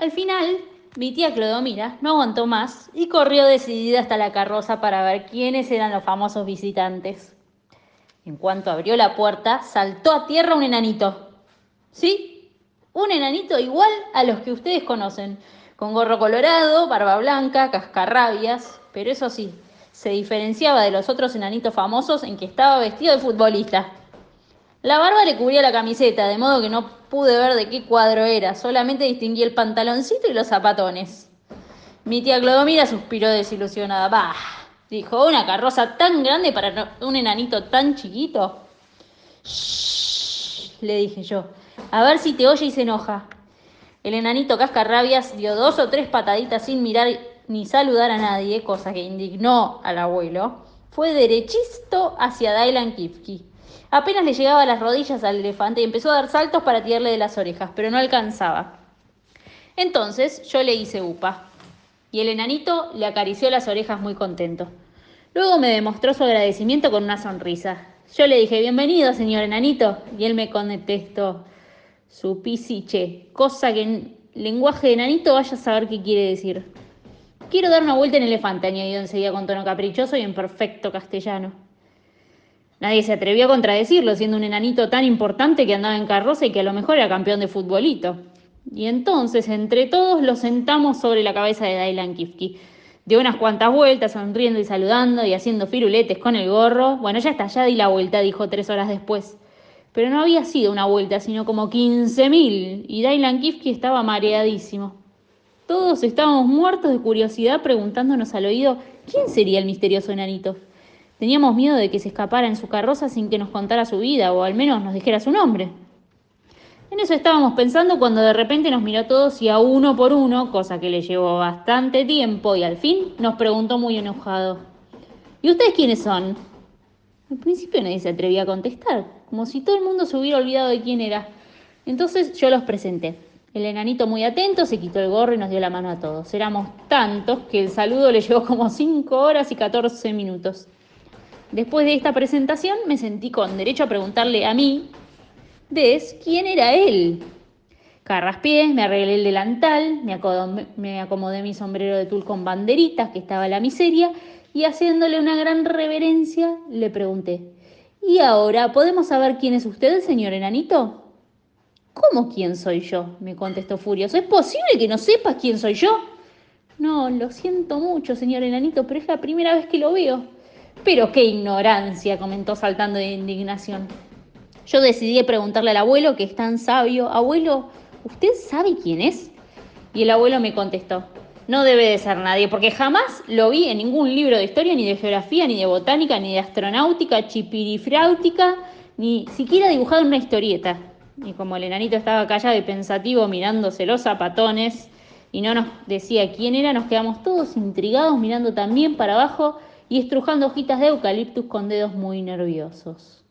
Al final, mi tía Clodomira no aguantó más y corrió decidida hasta la carroza para ver quiénes eran los famosos visitantes. En cuanto abrió la puerta, saltó a tierra un enanito. ¿Sí? Un enanito igual a los que ustedes conocen, con gorro colorado, barba blanca, cascarrabias, pero eso sí, se diferenciaba de los otros enanitos famosos en que estaba vestido de futbolista. La barba le cubría la camiseta, de modo que no pude ver de qué cuadro era, solamente distinguí el pantaloncito y los zapatones. Mi tía Clodomira suspiró desilusionada. Bah, dijo, una carroza tan grande para un enanito tan chiquito. Shh, le dije yo, a ver si te oye y se enoja. El enanito cascarrabias dio dos o tres pataditas sin mirar ni saludar a nadie, cosa que indignó al abuelo. Fue derechisto hacia Dailan Kifki. Apenas le llegaba las rodillas al elefante y empezó a dar saltos para tirarle de las orejas, pero no alcanzaba. Entonces yo le hice upa y el enanito le acarició las orejas muy contento. Luego me demostró su agradecimiento con una sonrisa. Yo le dije, bienvenido, señor enanito, y él me contestó, su pisiche, cosa que en lenguaje de enanito vaya a saber qué quiere decir. Quiero dar una vuelta en elefante, añadió enseguida con tono caprichoso y en perfecto castellano. Nadie se atrevió a contradecirlo, siendo un enanito tan importante que andaba en carroza y que a lo mejor era campeón de futbolito. Y entonces, entre todos, lo sentamos sobre la cabeza de Dailan Kifki. Dio unas cuantas vueltas, sonriendo y saludando y haciendo firuletes con el gorro. Bueno, ya está, ya di la vuelta, dijo tres horas después. Pero no había sido una vuelta, sino como quince mil, y Dailan Kifki estaba mareadísimo. Todos estábamos muertos de curiosidad preguntándonos al oído quién sería el misterioso enanito. Teníamos miedo de que se escapara en su carroza sin que nos contara su vida o al menos nos dijera su nombre. En eso estábamos pensando cuando de repente nos miró a todos y a uno por uno, cosa que le llevó bastante tiempo y al fin nos preguntó muy enojado. ¿Y ustedes quiénes son? Al principio nadie se atrevía a contestar, como si todo el mundo se hubiera olvidado de quién era. Entonces yo los presenté. El enanito muy atento se quitó el gorro y nos dio la mano a todos. Éramos tantos que el saludo le llevó como 5 horas y 14 minutos. Después de esta presentación me sentí con derecho a preguntarle a mí, Des, quién era él. Carraspiés, me arreglé el delantal, me acomodé, me acomodé mi sombrero de tul con banderitas, que estaba la miseria, y haciéndole una gran reverencia, le pregunté, ¿y ahora podemos saber quién es usted, señor enanito? ¿Cómo quién soy yo? me contestó furioso. ¿Es posible que no sepas quién soy yo? No, lo siento mucho, señor enanito, pero es la primera vez que lo veo. Pero qué ignorancia, comentó saltando de indignación. Yo decidí preguntarle al abuelo, que es tan sabio, abuelo, ¿usted sabe quién es? Y el abuelo me contestó, no debe de ser nadie, porque jamás lo vi en ningún libro de historia, ni de geografía, ni de botánica, ni de astronáutica, chipirifráutica, ni siquiera dibujado en una historieta. Y como el enanito estaba callado y pensativo mirándose los zapatones y no nos decía quién era, nos quedamos todos intrigados mirando también para abajo y estrujando hojitas de eucaliptus con dedos muy nerviosos.